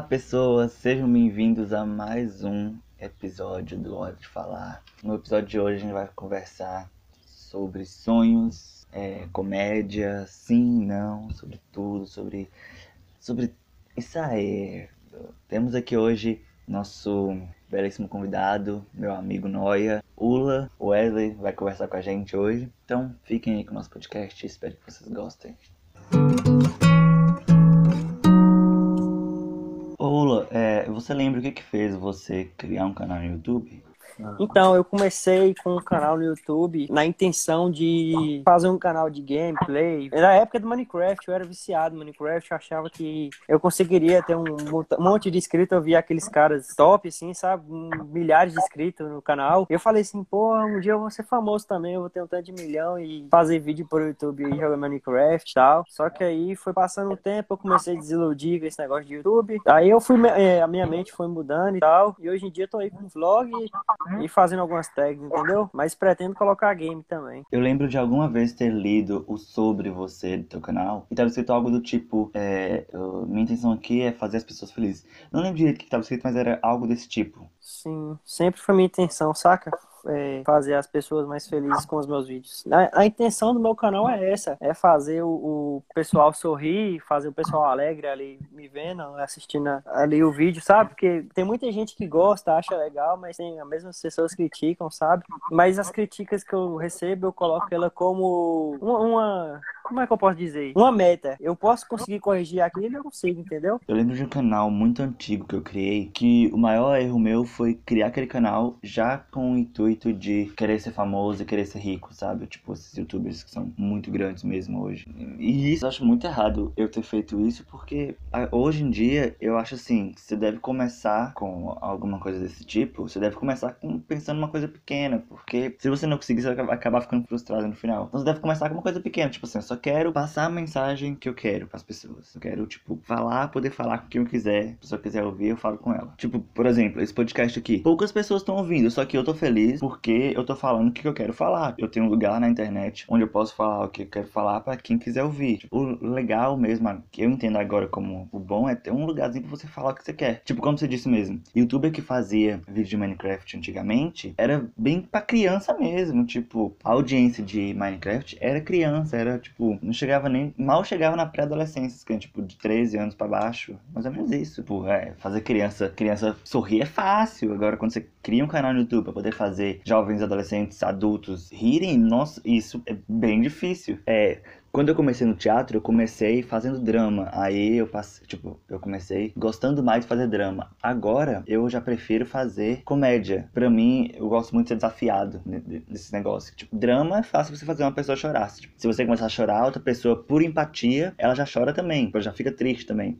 Olá, pessoas, sejam bem-vindos a mais um episódio do Hora de Falar. No episódio de hoje a gente vai conversar sobre sonhos, é, comédia, sim, não, sobre tudo, sobre, sobre isso aí. Temos aqui hoje nosso belíssimo convidado, meu amigo Noia, Ula Wesley, vai conversar com a gente hoje. Então fiquem aí com o nosso podcast, espero que vocês gostem. Ula, é, você lembra o que, que fez você criar um canal no YouTube? Então, eu comecei com um canal no YouTube na intenção de fazer um canal de gameplay. Na época do Minecraft, eu era viciado no Minecraft, eu achava que eu conseguiria ter um monte de inscritos. Eu via aqueles caras top, assim, sabe? Milhares de inscritos no canal. Eu falei assim, pô, um dia eu vou ser famoso também, eu vou ter um tanto de milhão e fazer vídeo pro YouTube e jogar Minecraft e tal. Só que aí foi passando o tempo, eu comecei a desiludir com esse negócio de YouTube. Aí eu fui, é, a minha mente foi mudando e tal. E hoje em dia eu tô aí com vlog e fazendo algumas tags, entendeu? Mas pretendo colocar game também. Eu lembro de alguma vez ter lido o sobre você do teu canal e tava escrito algo do tipo: é, eu, minha intenção aqui é fazer as pessoas felizes. Não lembro direito o que tava escrito, mas era algo desse tipo. Sim, sempre foi minha intenção, saca? É, fazer as pessoas mais felizes com os meus vídeos. A, a intenção do meu canal é essa, é fazer o, o, pessoal sorrir, fazer o pessoal alegre ali me vendo, assistindo ali o vídeo, sabe? Porque tem muita gente que gosta, acha legal, mas tem as mesmas pessoas criticam, sabe? Mas as críticas que eu recebo, eu coloco ela como uma, uma como é que eu posso dizer? Uma meta. Eu posso conseguir corrigir aquilo, eu consigo, entendeu? Eu lembro de um canal muito antigo que eu criei, que o maior erro meu foi criar aquele canal já com o intuito de querer ser famoso e querer ser rico, sabe? Tipo, esses youtubers que são muito grandes mesmo hoje. E isso eu acho muito errado eu ter feito isso, porque hoje em dia eu acho assim, você deve começar com alguma coisa desse tipo, você deve começar com, pensando numa coisa pequena, porque se você não conseguir, você vai acabar ficando frustrado no final. Então você deve começar com uma coisa pequena, tipo assim, só quero passar a mensagem que eu quero para as pessoas. Eu quero, tipo, falar, poder falar com quem eu quiser. Se a pessoa quiser ouvir, eu falo com ela. Tipo, por exemplo, esse podcast aqui. Poucas pessoas estão ouvindo, só que eu tô feliz porque eu tô falando o que eu quero falar. Eu tenho um lugar na internet onde eu posso falar o que eu quero falar para quem quiser ouvir. Tipo, o legal mesmo, que eu entendo agora como o bom, é ter um lugarzinho pra você falar o que você quer. Tipo, como você disse mesmo, youtuber que fazia vídeo de Minecraft antigamente era bem pra criança mesmo. Tipo, a audiência de Minecraft era criança, era tipo não chegava nem. Mal chegava na pré-adolescência, que é tipo de 13 anos para baixo. Mais ou menos isso. Tipo, é, fazer criança, criança sorrir é fácil. Agora, quando você cria um canal no YouTube pra poder fazer jovens, adolescentes, adultos rirem, nossa, isso é bem difícil. É, quando eu comecei no teatro, eu comecei fazendo drama. Aí eu passei, tipo, eu comecei gostando mais de fazer drama. Agora eu já prefiro fazer comédia. Para mim, eu gosto muito de ser desafiado nesse negócio. Tipo, drama é fácil você fazer uma pessoa chorar. Tipo, se você começar a chorar, outra pessoa, por empatia, ela já chora também, já fica triste também.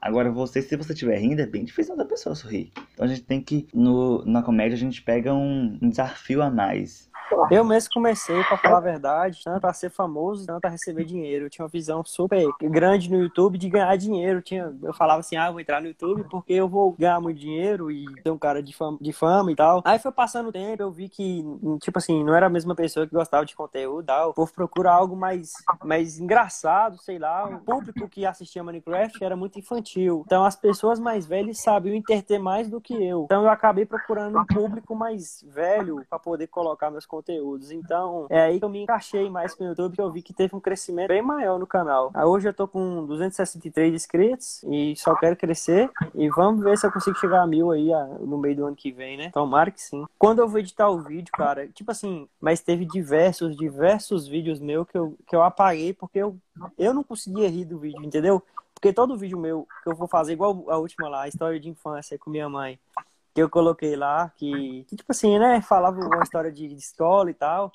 Agora, você, se você estiver rindo, é bem difícil outra pessoa sorrir. Então a gente tem que, no, na comédia, a gente pega um, um desafio a mais. Eu mesmo comecei, para falar a verdade, tanto para ser famoso, tanto para receber dinheiro. Eu tinha uma visão super grande no YouTube de ganhar dinheiro. Eu, tinha, eu falava assim, ah, vou entrar no YouTube porque eu vou ganhar muito dinheiro e ter um cara de fama, de fama e tal. Aí foi passando o tempo, eu vi que, tipo assim, não era a mesma pessoa que gostava de conteúdo tal. O povo procura algo mais, mais engraçado, sei lá. O público que assistia Minecraft era muito infantil. Então as pessoas mais velhas sabiam interter mais do que eu. Então eu acabei procurando um público mais velho para poder colocar meus conteúdos. Então, é aí que eu me encaixei mais com o YouTube, que eu vi que teve um crescimento bem maior no canal. Hoje eu tô com 263 inscritos e só quero crescer. E vamos ver se eu consigo chegar a mil aí no meio do ano que vem, né? Tomara que sim. Quando eu vou editar o vídeo, cara, tipo assim, mas teve diversos, diversos vídeos meus que eu, que eu apaguei porque eu, eu não conseguia rir do vídeo, entendeu? Porque todo vídeo meu que eu vou fazer, igual a última lá, a história de infância com minha mãe, que eu coloquei lá, que, que, tipo assim, né, falava uma história de, de escola e tal.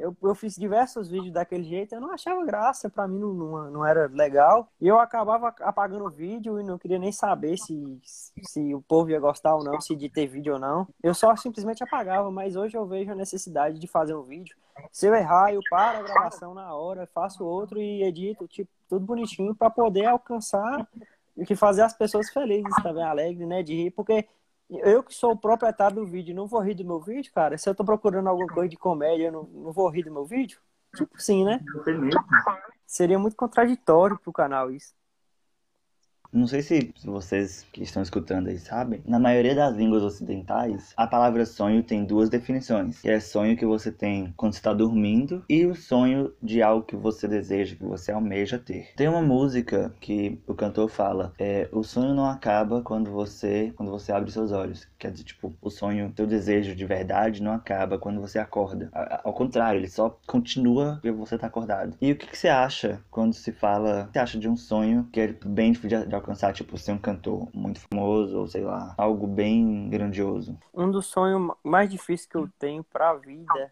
Eu, eu fiz diversos vídeos daquele jeito, eu não achava graça, para mim não, não, não, era legal. E eu acabava apagando o vídeo e não queria nem saber se, se o povo ia gostar ou não, se de ter vídeo ou não. Eu só simplesmente apagava, mas hoje eu vejo a necessidade de fazer um vídeo. Se eu errar, eu paro a gravação na hora, faço outro e edito, tipo, tudo bonitinho para poder alcançar e que fazer as pessoas felizes também, alegres, né, de rir, porque eu que sou o proprietário do vídeo, não vou rir do meu vídeo, cara? Se eu tô procurando alguma coisa de comédia, eu não, não vou rir do meu vídeo? Tipo sim, né? Seria muito contraditório pro canal isso. Não sei se vocês que estão escutando aí sabem, na maioria das línguas ocidentais, a palavra sonho tem duas definições. Que é sonho que você tem quando está dormindo e o sonho de algo que você deseja, que você almeja ter. Tem uma música que o cantor fala, é, o sonho não acaba quando você quando você abre seus olhos. Quer dizer, tipo, o sonho, teu desejo de verdade não acaba quando você acorda. Ao contrário, ele só continua porque você está acordado. E o que, que, você acha quando se fala, você acha de um sonho que é bem de, de alcançar, tipo, ser um cantor muito famoso ou sei lá, algo bem grandioso? Um dos sonhos mais difíceis que eu tenho pra vida,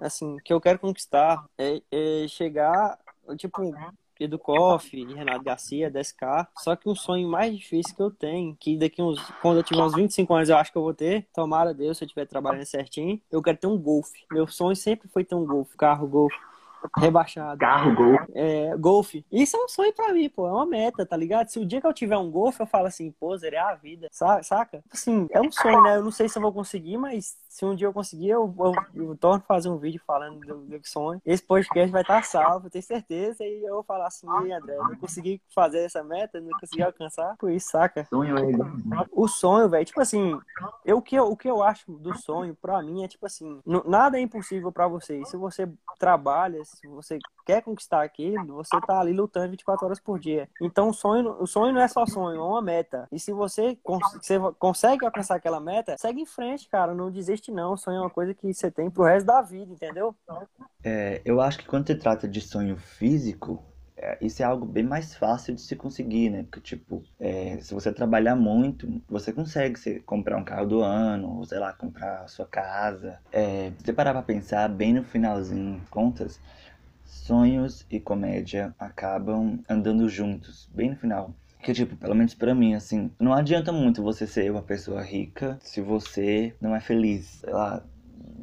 assim, que eu quero conquistar é, é chegar, tipo, do Koff, Renato Garcia, 10K. Só que um sonho mais difícil que eu tenho, que daqui uns. Quando eu tiver uns 25 anos, eu acho que eu vou ter. Tomara Deus, se eu estiver trabalhando certinho. Eu quero ter um Golf. Meu sonho sempre foi ter um Golf, carro Golf rebaixado. Carro, Golf. É, Golf. Isso é um sonho pra mim, pô. É uma meta, tá ligado? Se o dia que eu tiver um Golf, eu falo assim, pô, zerei a vida. Saca? Assim, é um sonho, né? Eu não sei se eu vou conseguir, mas se um dia eu conseguir, eu, eu, eu torno fazer um vídeo falando do, do sonho. Esse podcast vai estar salvo, tenho certeza. E eu vou falar assim, André, eu não consegui fazer essa meta, não consegui alcançar. Por isso, saca? Sonho é O sonho, velho, tipo assim, eu, o, que eu, o que eu acho do sonho, pra mim, é tipo assim, nada é impossível pra você. Se você trabalha, se você quer conquistar aquilo, você tá ali lutando 24 horas por dia. Então o sonho, o sonho não é só sonho, é uma meta. E se você, você consegue alcançar aquela meta, segue em frente, cara. Não desiste não. O sonho é uma coisa que você tem pro resto da vida, entendeu? É, eu acho que quando se trata de sonho físico, é, isso é algo bem mais fácil de se conseguir, né? Porque, tipo, é, se você trabalhar muito, você consegue se, comprar um carro do ano, ou sei lá, comprar a sua casa. É, se você parar pra pensar, bem no finalzinho, contas, sonhos e comédia acabam andando juntos, bem no final. Que, tipo, pelo menos pra mim, assim, não adianta muito você ser uma pessoa rica se você não é feliz. Sei lá,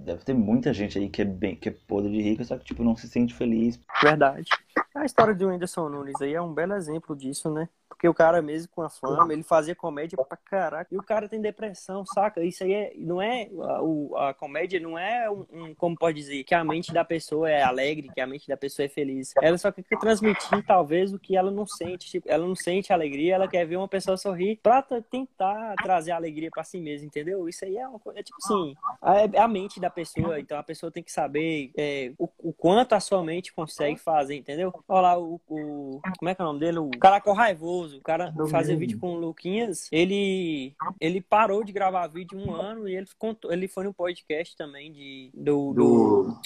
deve ter muita gente aí que é bem que é podre de rica, só que, tipo, não se sente feliz. Verdade. A história do Whindersson Nunes aí é um belo exemplo disso, né? Porque o cara, mesmo com a fama, ele fazia comédia pra caraca. E o cara tem depressão, saca? Isso aí é, não é. A, a comédia não é um, um, Como pode dizer? Que a mente da pessoa é alegre, que a mente da pessoa é feliz. Ela só quer transmitir, talvez, o que ela não sente. Tipo, ela não sente alegria, ela quer ver uma pessoa sorrir pra tentar trazer alegria pra si mesma, entendeu? Isso aí é uma coisa. É tipo assim. É a mente da pessoa. Então a pessoa tem que saber é, o, o, quanto a sua mente consegue fazer, entendeu? Olha lá, o, o. Como é que é o nome dele? O Caracol Raivoso famoso. O cara fazia vídeo com o Luquinhas, ele, ele parou de gravar vídeo um ano e ele, contou, ele foi no podcast também de, do, do,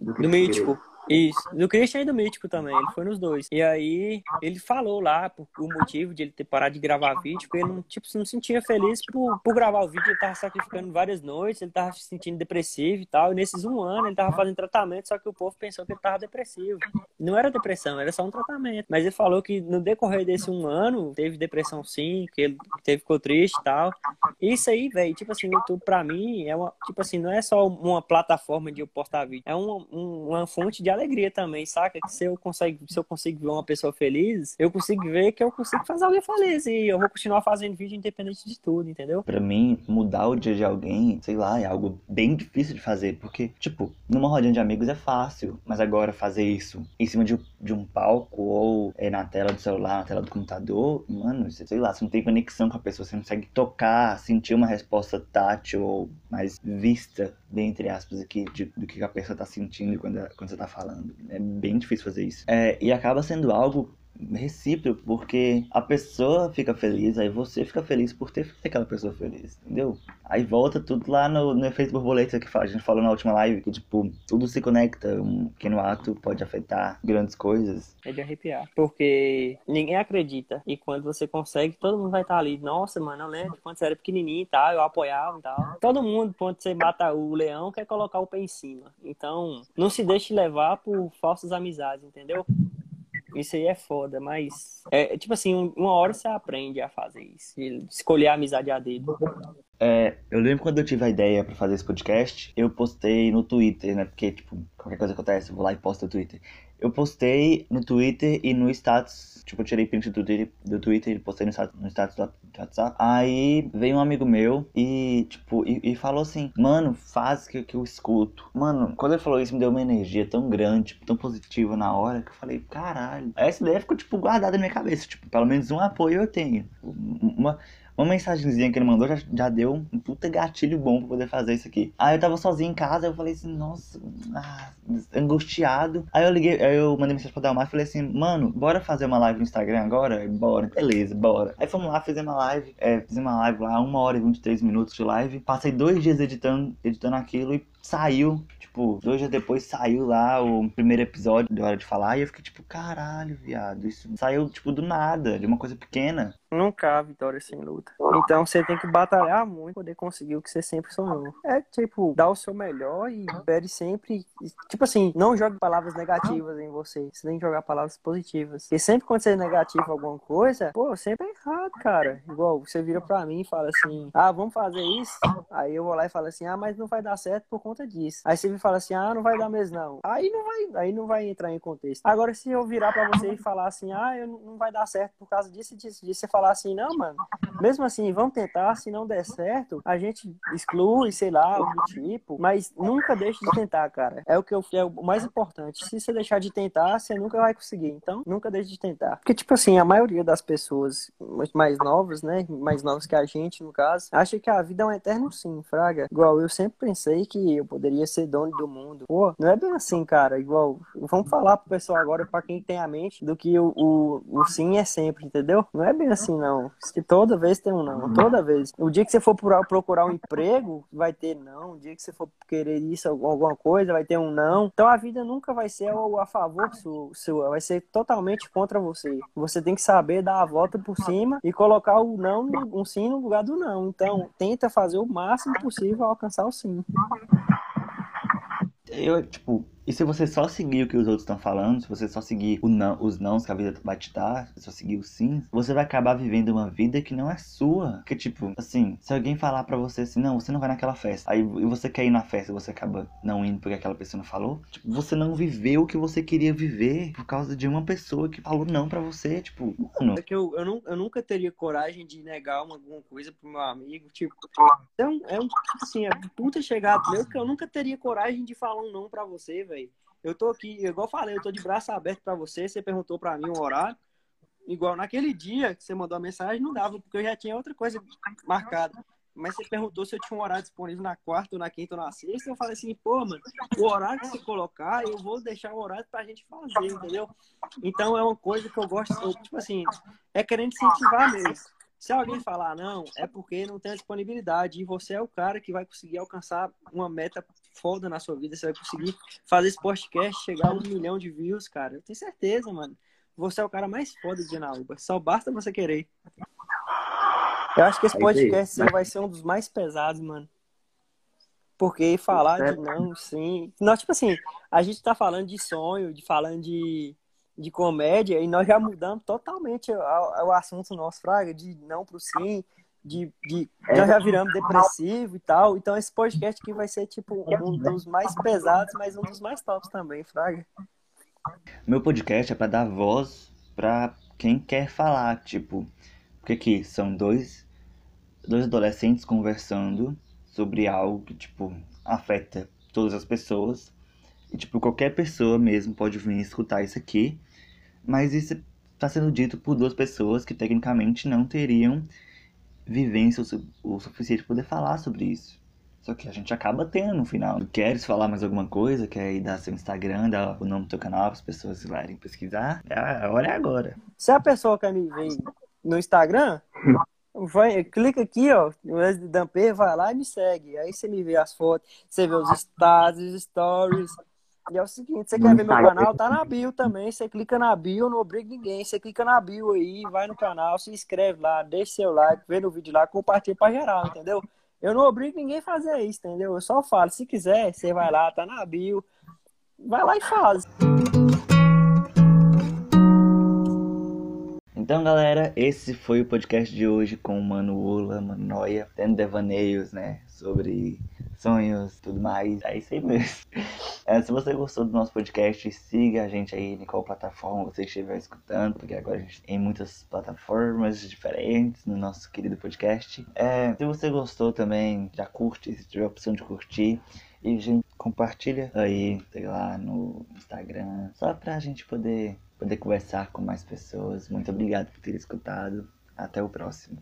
do, do Mítico. Isso, do Christian e do Mítico também, ele foi nos dois. E aí ele falou lá por, o motivo de ele ter parado de gravar vídeo, porque ele não, tipo, não se sentia feliz por, por gravar o vídeo, ele tava sacrificando várias noites, ele tava se sentindo depressivo e tal. E nesses um ano ele tava fazendo tratamento, só que o povo pensou que ele tava depressivo. Não era depressão, era só um tratamento. Mas ele falou que no decorrer desse um ano, teve depressão sim, que ele teve, ficou triste e tal. Isso aí, velho, tipo assim, o YouTube pra mim é uma, tipo assim, não é só uma plataforma de eu postar vídeo, é uma, uma fonte de alegria também, saca? Que se eu consigo, se eu consigo ver uma pessoa feliz, eu consigo ver que eu consigo fazer alguém feliz e eu vou continuar fazendo vídeo independente de tudo, entendeu? Para mim, mudar o dia de alguém, sei lá, é algo bem difícil de fazer, porque, tipo, numa rodinha de amigos é fácil, mas agora fazer isso em cima de, de um palco ou é, na tela do celular, na tela do computador, mano, sei lá, você não tem conexão com a pessoa, você não consegue tocar, sentir uma resposta tátil ou mais vista, entre aspas, aqui, de, do que a pessoa tá sentindo quando, quando você tá falando falando. É bem difícil fazer isso. É, e acaba sendo algo recíproco, porque a pessoa fica feliz, aí você fica feliz por ter feito aquela pessoa feliz, entendeu? Aí volta tudo lá no, no efeito borboleta que a gente falou na última live, que tipo, tudo se conecta, um pequeno ato pode afetar grandes coisas. É de arrepiar, porque ninguém acredita, e quando você consegue, todo mundo vai estar ali, nossa, mano, eu lembro quando você era pequenininho e tal, eu apoiava e tal. Todo mundo, quando você mata o leão, quer colocar o pé em cima. Então, não se deixe levar por falsas amizades, entendeu? Isso aí é foda, mas é tipo assim, uma hora você aprende a fazer isso, escolher a amizade a dedo. É, eu lembro quando eu tive a ideia para fazer esse podcast, eu postei no Twitter, né? Porque, tipo, qualquer coisa acontece, eu vou lá e posto no Twitter. Eu postei no Twitter e no status. Tipo, eu tirei print do Twitter, do Twitter e postei no status, no status do WhatsApp. Aí veio um amigo meu e, tipo, e, e falou assim: Mano, faz que, que eu escuto. Mano, quando ele falou isso, me deu uma energia tão grande, tão positiva na hora, que eu falei: Caralho. Essa ideia ficou, tipo, guardada na minha cabeça. Tipo, pelo menos um apoio eu tenho. Uma, uma mensagenzinha que ele mandou já, já deu um puta gatilho bom pra poder fazer isso aqui. Aí eu tava sozinho em casa, eu falei assim, nossa, ah, angustiado. Aí eu liguei, aí eu mandei mensagem pra Dalmar e falei assim, mano, bora fazer uma live no Instagram agora? Bora, beleza, bora. Aí fomos lá, fizemos uma live, é, fizemos uma live lá, uma hora e 23 minutos de live. Passei dois dias editando, editando aquilo e saiu, tipo, dois dias depois saiu lá o primeiro episódio de Hora de Falar e eu fiquei tipo, caralho, viado, isso saiu, tipo, do nada, de uma coisa pequena. Nunca há vitória sem luta. Então você tem que batalhar muito pra poder conseguir o que você sempre sonhou. É tipo, dar o seu melhor e pede sempre. Tipo assim, não jogue palavras negativas em você. Você tem que jogar palavras positivas. E sempre quando você é negativo alguma coisa, pô, sempre é errado, cara. Igual você vira pra mim e fala assim: ah, vamos fazer isso. Aí eu vou lá e falo assim: ah, mas não vai dar certo por conta disso. Aí você me fala assim: ah, não vai dar mesmo não. Aí não vai, aí não vai entrar em contexto. Agora, se eu virar pra você e falar assim: ah, eu não vai dar certo por causa disso, disso, disso, você fala falar assim, não, mano, mesmo assim, vamos tentar, se não der certo, a gente exclui, sei lá, algo do tipo, mas nunca deixe de tentar, cara. É o que eu, é o mais importante. Se você deixar de tentar, você nunca vai conseguir. Então, nunca deixe de tentar. Porque, tipo assim, a maioria das pessoas mais novas, né, mais novas que a gente, no caso, acha que a vida é um eterno sim, fraga. Igual, eu sempre pensei que eu poderia ser dono do mundo. Pô, não é bem assim, cara. Igual, vamos falar pro pessoal agora, pra quem tem a mente, do que o, o, o sim é sempre, entendeu? Não é bem assim assim, não. Que toda vez tem um não, toda vez. O dia que você for procurar um emprego, vai ter não. O dia que você for querer isso, alguma coisa, vai ter um não. Então a vida nunca vai ser a favor sua, vai ser totalmente contra você. Você tem que saber dar a volta por cima e colocar o não, um sim no lugar do não. Então tenta fazer o máximo possível alcançar o sim. Eu, tipo, e se você só seguir o que os outros estão falando, se você só seguir não, os nãos que a vida vai te dar, se só seguir os sims, você vai acabar vivendo uma vida que não é sua. Que tipo, assim, se alguém falar para você assim, não, você não vai naquela festa, aí você quer ir na festa e você acaba não indo porque aquela pessoa não falou, tipo, você não viveu o que você queria viver por causa de uma pessoa que falou não para você, tipo, mano. É que eu, eu, não, eu nunca teria coragem de negar uma, alguma coisa pro meu amigo, tipo, é um, é um assim, é puta chegada meu que eu nunca teria coragem de falar um não para você, velho. Eu tô aqui, igual eu falei, eu tô de braço aberto para você. Você perguntou para mim um horário. Igual naquele dia que você mandou a mensagem, não dava, porque eu já tinha outra coisa marcada. Mas você perguntou se eu tinha um horário disponível na quarta, ou na quinta, ou na sexta. Eu falei assim, pô, mano, o horário que você colocar, eu vou deixar o horário pra gente fazer, entendeu? Então é uma coisa que eu gosto, tipo assim, é querendo incentivar mesmo. Se alguém falar não, é porque não tem a disponibilidade. E você é o cara que vai conseguir alcançar uma meta foda na sua vida. Você vai conseguir fazer esse podcast chegar a um milhão de views, cara. Eu tenho certeza, mano. Você é o cara mais foda de Janaúba. Só basta você querer. Eu acho que esse podcast sim, vai ser um dos mais pesados, mano. Porque falar de não, sim. Não, tipo assim, a gente tá falando de sonho, de falando de de comédia e nós já mudamos totalmente o, assunto nosso, Fraga, de não pro sim, de, de é. nós já viramos depressivo e tal. Então esse podcast aqui vai ser tipo um dos mais pesados, mas um dos mais tops também, Fraga. Meu podcast é para dar voz para quem quer falar, tipo, porque aqui são dois dois adolescentes conversando sobre algo que tipo afeta todas as pessoas. E tipo, qualquer pessoa mesmo pode vir escutar isso aqui mas isso está sendo dito por duas pessoas que tecnicamente não teriam vivência o suficiente para poder falar sobre isso. Só que a gente acaba tendo no final. Queres falar mais alguma coisa? Quer ir dar seu Instagram, dar o nome do teu canal para as pessoas irem pesquisar? É, a hora é agora. Se a pessoa quer me ver no Instagram, vai, clica aqui, ó, no Damper, vai lá e me segue. Aí você me vê as fotos, você vê os status, os stories, e é o seguinte, você quer ver meu canal? Tá na bio também. Você clica na bio, não obriga ninguém. Você clica na bio aí, vai no canal, se inscreve lá, deixa seu like, vê no vídeo lá, compartilha pra geral, entendeu? Eu não obrigo ninguém a fazer isso, entendeu? Eu só falo, se quiser, você vai lá, tá na bio, vai lá e faz. Então, galera, esse foi o podcast de hoje com o Mano Ula, Mano Noia, tendo devaneios, né, sobre sonhos, tudo mais. É isso aí mesmo. É, se você gostou do nosso podcast, siga a gente aí em qual plataforma você estiver escutando, porque agora a gente tem muitas plataformas diferentes no nosso querido podcast. É, se você gostou também, já curte, se tiver a opção de curtir. E, gente, compartilha aí, sei lá, no Instagram, só pra gente poder, poder conversar com mais pessoas. Muito obrigado por ter escutado. Até o próximo.